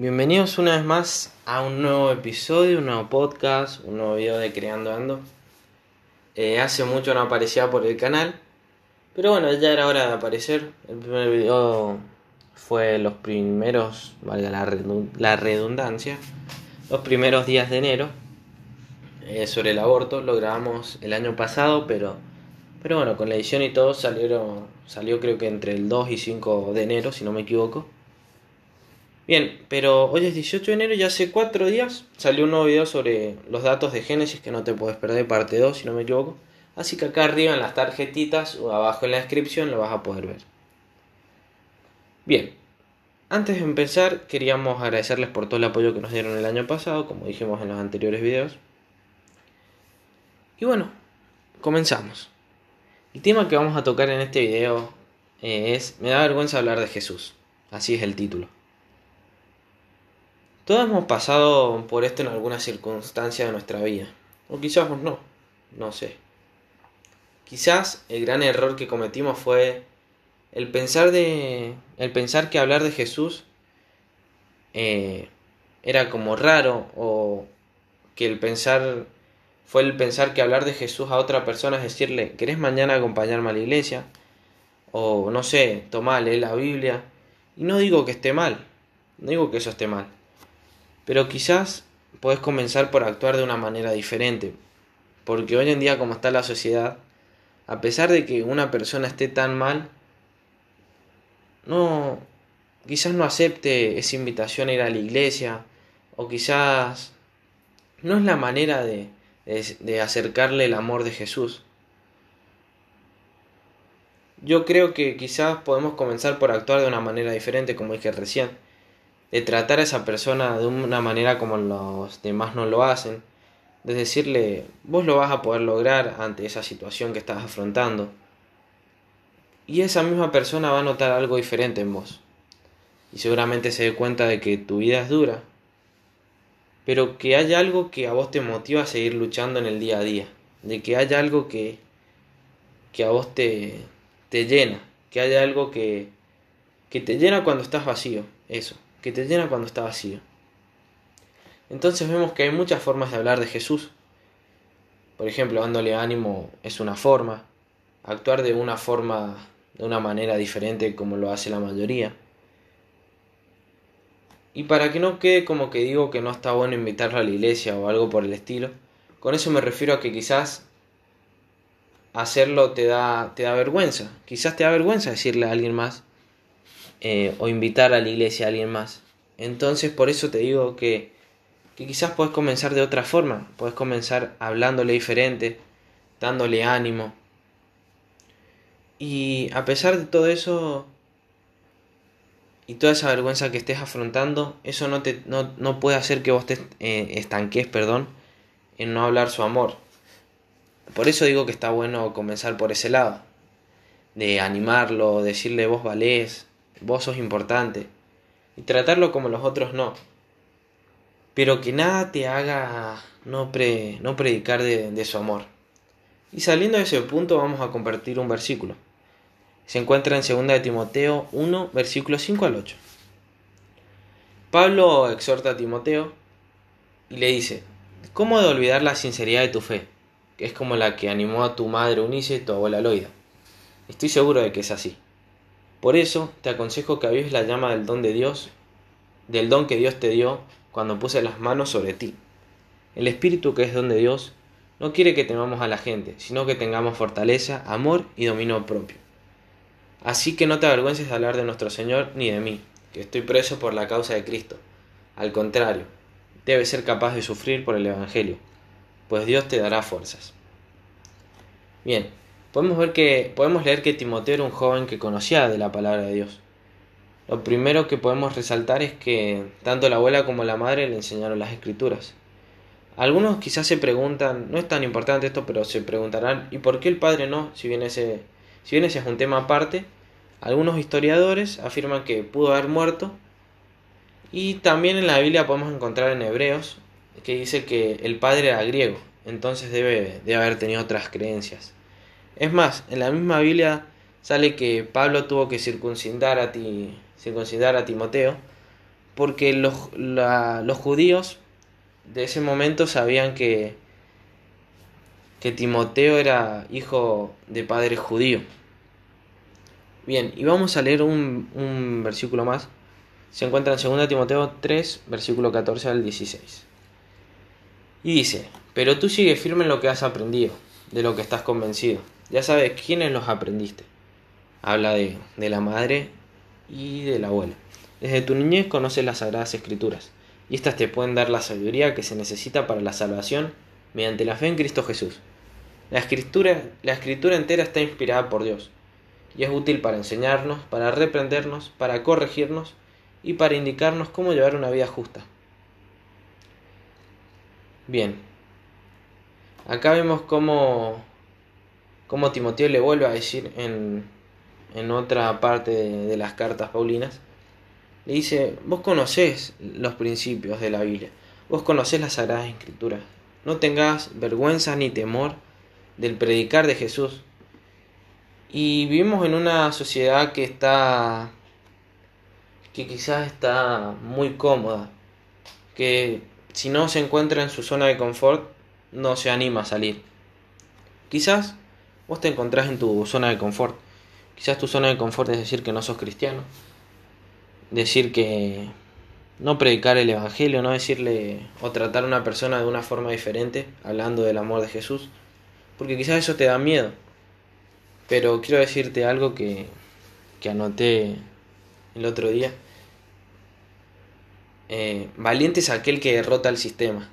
Bienvenidos una vez más a un nuevo episodio, un nuevo podcast, un nuevo video de Creando Ando. Eh, hace mucho no aparecía por el canal, pero bueno, ya era hora de aparecer. El primer video fue los primeros, valga la, redundancia, los primeros días de enero eh, sobre el aborto. Lo grabamos el año pasado, pero, pero bueno, con la edición y todo salieron, salió creo que entre el 2 y 5 de enero, si no me equivoco. Bien, pero hoy es 18 de enero y hace 4 días salió un nuevo video sobre los datos de Génesis que no te puedes perder, parte 2 si no me equivoco. Así que acá arriba en las tarjetitas o abajo en la descripción lo vas a poder ver. Bien, antes de empezar queríamos agradecerles por todo el apoyo que nos dieron el año pasado, como dijimos en los anteriores videos. Y bueno, comenzamos. El tema que vamos a tocar en este video eh, es Me da vergüenza hablar de Jesús. Así es el título. Todos hemos pasado por esto en alguna circunstancia de nuestra vida. O quizás no, no sé. Quizás el gran error que cometimos fue el pensar de. el pensar que hablar de Jesús eh, era como raro. O que el pensar. fue el pensar que hablar de Jesús a otra persona es decirle, ¿querés mañana acompañarme a la iglesia? O no sé, tomá, lee la Biblia. Y no digo que esté mal. No digo que eso esté mal. Pero quizás puedes comenzar por actuar de una manera diferente. Porque hoy en día como está la sociedad, a pesar de que una persona esté tan mal, no, quizás no acepte esa invitación a ir a la iglesia, o quizás no es la manera de, de, acercarle el amor de Jesús. Yo creo que quizás podemos comenzar por actuar de una manera diferente, como dije recién de tratar a esa persona de una manera como los demás no lo hacen, de decirle, vos lo vas a poder lograr ante esa situación que estás afrontando. Y esa misma persona va a notar algo diferente en vos. Y seguramente se dé cuenta de que tu vida es dura, pero que hay algo que a vos te motiva a seguir luchando en el día a día, de que hay algo que, que a vos te, te llena, que hay algo que, que te llena cuando estás vacío, eso que te llena cuando está vacío. Entonces vemos que hay muchas formas de hablar de Jesús. Por ejemplo, dándole ánimo es una forma, actuar de una forma, de una manera diferente como lo hace la mayoría. Y para que no quede como que digo que no está bueno invitarlo a la iglesia o algo por el estilo, con eso me refiero a que quizás hacerlo te da, te da vergüenza. Quizás te da vergüenza decirle a alguien más, eh, o invitar a la iglesia a alguien más. Entonces por eso te digo que, que quizás puedes comenzar de otra forma, puedes comenzar hablándole diferente, dándole ánimo. Y a pesar de todo eso y toda esa vergüenza que estés afrontando, eso no, te, no, no puede hacer que vos te eh, estanques perdón, en no hablar su amor. Por eso digo que está bueno comenzar por ese lado, de animarlo, decirle vos valés, vos sos importante, y tratarlo como los otros no. Pero que nada te haga no, pre, no predicar de, de su amor. Y saliendo de ese punto vamos a compartir un versículo. Se encuentra en 2 de Timoteo 1, versículos 5 al 8. Pablo exhorta a Timoteo y le dice, ¿cómo de olvidar la sinceridad de tu fe? Que es como la que animó a tu madre Unice y tu abuela Loida. Estoy seguro de que es así. Por eso te aconsejo que avives la llama del don de Dios, del don que Dios te dio cuando puse las manos sobre ti. El Espíritu que es don de Dios no quiere que temamos a la gente, sino que tengamos fortaleza, amor y dominio propio. Así que no te avergüences de hablar de nuestro Señor ni de mí, que estoy preso por la causa de Cristo. Al contrario, debes ser capaz de sufrir por el Evangelio, pues Dios te dará fuerzas. Bien, podemos ver que podemos leer que Timoteo era un joven que conocía de la palabra de Dios. Lo primero que podemos resaltar es que tanto la abuela como la madre le enseñaron las escrituras. Algunos quizás se preguntan, no es tan importante esto, pero se preguntarán, ¿y por qué el padre no? Si bien ese, si bien ese es un tema aparte, algunos historiadores afirman que pudo haber muerto. Y también en la Biblia podemos encontrar en Hebreos que dice que el padre era griego, entonces debe de haber tenido otras creencias. Es más, en la misma Biblia sale que Pablo tuvo que circuncidar a, ti, circuncidar a Timoteo porque los, los judíos de ese momento sabían que, que Timoteo era hijo de padre judío. Bien, y vamos a leer un, un versículo más. Se encuentra en 2 Timoteo 3, versículo 14 al 16. Y dice, pero tú sigue firme en lo que has aprendido, de lo que estás convencido. Ya sabes quiénes los aprendiste. Habla de, de la madre y de la abuela. Desde tu niñez conoces las sagradas escrituras, y éstas te pueden dar la sabiduría que se necesita para la salvación mediante la fe en Cristo Jesús. La escritura, la escritura entera está inspirada por Dios, y es útil para enseñarnos, para reprendernos, para corregirnos y para indicarnos cómo llevar una vida justa. Bien, acá vemos cómo, cómo Timoteo le vuelve a decir en, en otra parte de, las cartas paulinas, le dice, vos conocés los principios de la Biblia, vos conocés las Sagradas Escrituras, no tengas vergüenza ni temor del predicar de Jesús. Y vivimos en una sociedad que está, que quizás está muy cómoda, que si no se encuentra en su zona de confort, no se anima a salir. Quizás vos te encontrás en tu zona de confort. Quizás tu zona de confort es decir que no sos cristiano decir que no predicar el Evangelio, no decirle o tratar a una persona de una forma diferente, hablando del amor de Jesús, porque quizás eso te da miedo. Pero quiero decirte algo que, que anoté el otro día. Eh, valiente es aquel que derrota el sistema.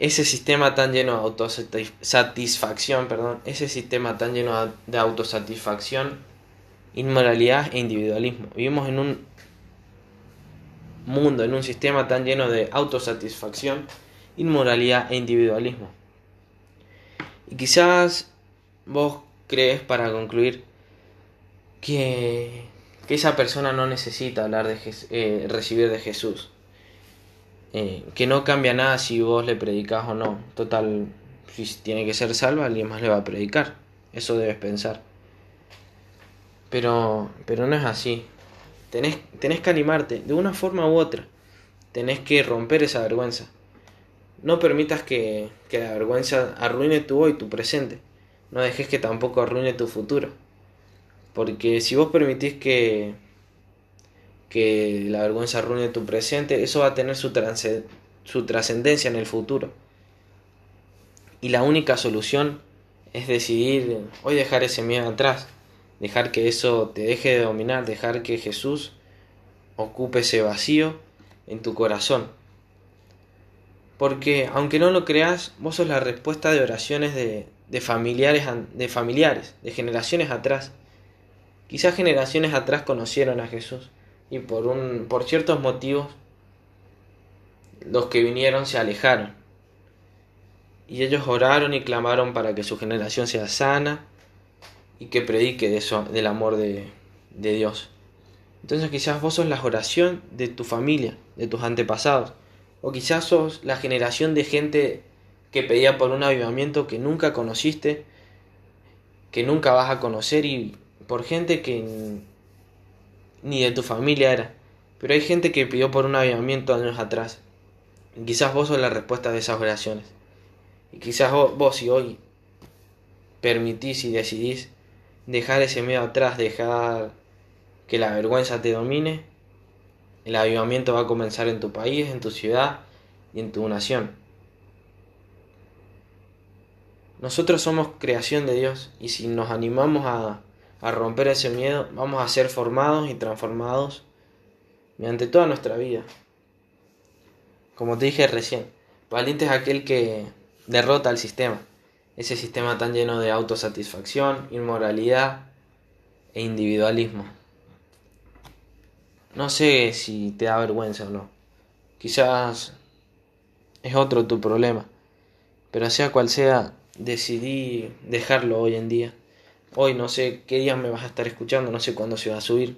Ese sistema tan lleno de autosatisfacción, perdón, ese sistema tan lleno de autosatisfacción inmoralidad e individualismo. Vivimos en un mundo, en un sistema tan lleno de autosatisfacción, inmoralidad e individualismo. Y quizás vos crees, para concluir, que, que esa persona no necesita hablar de eh, recibir de Jesús. Eh, que no cambia nada si vos le predicas o no. Total, si tiene que ser salva, alguien más le va a predicar. Eso debes pensar. Pero, pero no es así. Tenés, tenés que animarte, de una forma u otra. Tenés que romper esa vergüenza. No permitas que, que la vergüenza arruine tu hoy, tu presente. No dejes que tampoco arruine tu futuro. Porque si vos permitís que, que la vergüenza arruine tu presente, eso va a tener su, trascendencia en el futuro. Y la única solución es decidir hoy dejar ese miedo atrás dejar que eso te deje de dominar, dejar que Jesús ocupe ese vacío en tu corazón. Porque aunque no lo creas, vos sos la respuesta de oraciones de, de, familiares, de familiares, de generaciones atrás. Quizás generaciones atrás conocieron a Jesús y por, un, por ciertos motivos los que vinieron se alejaron. Y ellos oraron y clamaron para que su generación sea sana, y que predique de eso, del amor de, de Dios. Entonces quizás vos sos la oración de tu familia, de tus antepasados, o quizás sos la generación de gente que pedía por un avivamiento que nunca conociste, que nunca vas a conocer y por gente que ni de tu familia era. Pero hay gente que pidió por un avivamiento años atrás. Y quizás vos sos la respuesta de esas oraciones. Y quizás vos, vos si hoy permitís y decidís dejar ese miedo atrás, dejar que la vergüenza te domine, el avivamiento va a comenzar en tu país, en tu ciudad y en tu nación. Nosotros somos creación de Dios y si nos animamos a, a romper ese miedo, vamos a ser formados y transformados mediante toda nuestra vida. Como te dije recién, valiente es aquel que derrota al sistema ese sistema tan lleno de autosatisfacción, inmoralidad e individualismo. No sé si te da vergüenza o no. Quizás es otro tu problema. Pero sea cual sea, decidí dejarlo hoy en día. Hoy no sé qué día me vas a estar escuchando, no sé cuándo se va a subir.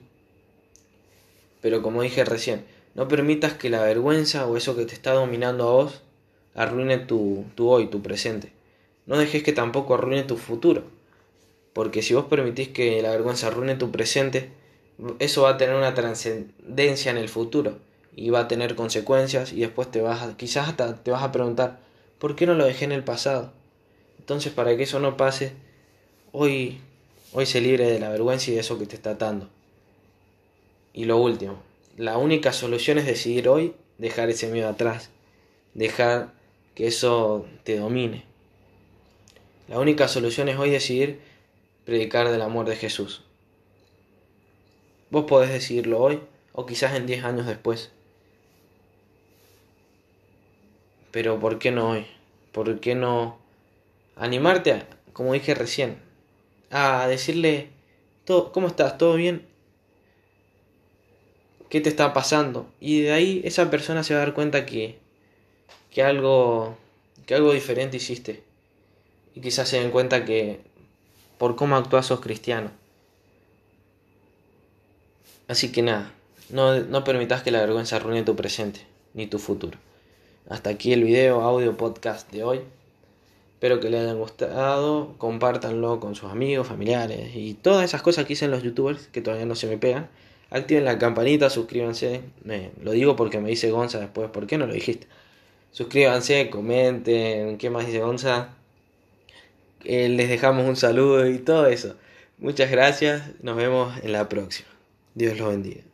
Pero como dije recién, no permitas que la vergüenza o eso que te está dominando a vos arruine tu, tu hoy, tu presente. No dejes que tampoco arruine tu futuro, porque si vos permitís que la vergüenza arruine tu presente, eso va a tener una trascendencia en el futuro y va a tener consecuencias y después te vas a, quizás hasta te vas a preguntar, ¿por qué no lo dejé en el pasado? Entonces, para que eso no pase, hoy, hoy se libre de la vergüenza y de eso que te está atando. Y lo último, la única solución es decidir hoy dejar ese miedo atrás, dejar que eso te domine. La única solución es hoy decidir predicar del amor de Jesús. Vos podés decidirlo hoy o quizás en 10 años después. Pero ¿por qué no hoy? ¿Por qué no animarte, a, como dije recién, a decirle, ¿cómo estás? ¿Todo bien? ¿Qué te está pasando? Y de ahí esa persona se va a dar cuenta que, que, algo, que algo diferente hiciste. Y quizás se den cuenta que por cómo actúas sos cristiano. Así que nada, no, no permitas que la vergüenza arruine tu presente ni tu futuro. Hasta aquí el video, audio, podcast de hoy. Espero que les hayan gustado, compártanlo con sus amigos, familiares y todas esas cosas que dicen los youtubers que todavía no se me pegan. Activen la campanita, suscríbanse. Me, lo digo porque me dice Gonza después, ¿por qué no lo dijiste? Suscríbanse, comenten, ¿qué más dice Gonza? Eh, les dejamos un saludo y todo eso. Muchas gracias, nos vemos en la próxima. Dios los bendiga.